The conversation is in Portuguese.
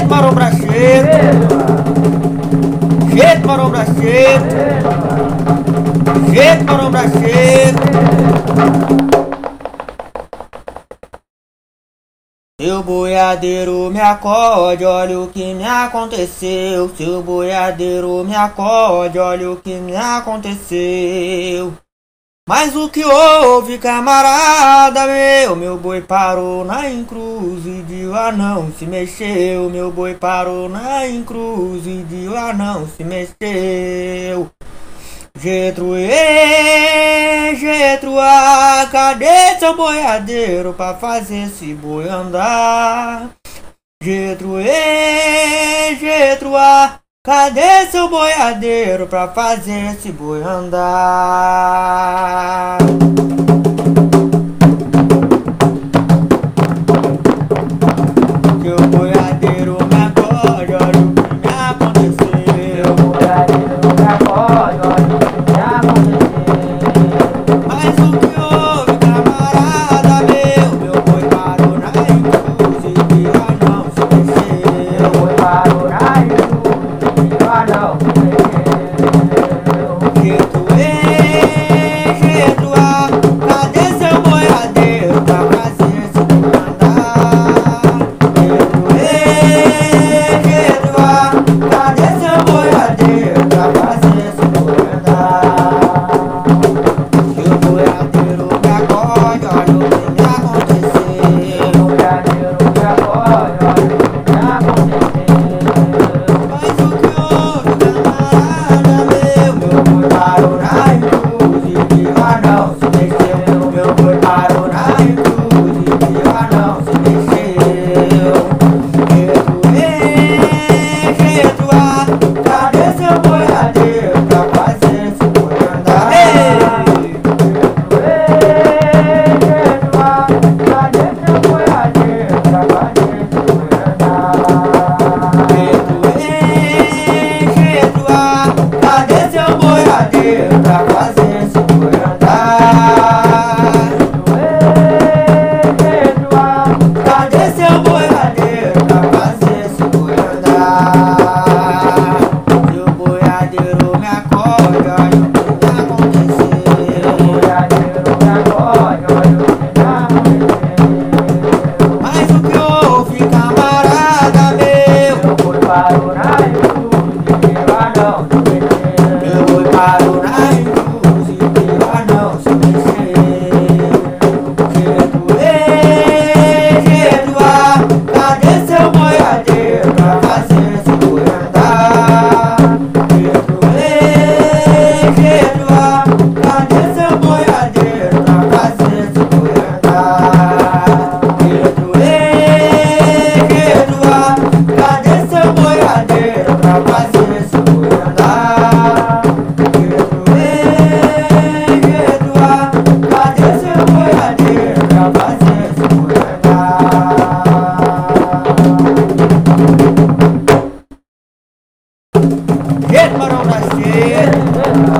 Cheio, marombra cheio. Cheio, marombra cheio. Cheio, marombra cheio. Seu boiadeiro me acorde, olha o que me aconteceu. Seu boiadeiro me acorde, olha o que me aconteceu. Mas o que houve, camarada meu? Meu boi parou na lá não se mexeu. Meu boi parou na lá não se mexeu. Getro, e Getro, ah, cadê seu boiadeiro pra fazer esse boi andar? Getro, e Getro, ah, cadê seu boiadeiro pra fazer esse boi andar? Música Marão Nascer.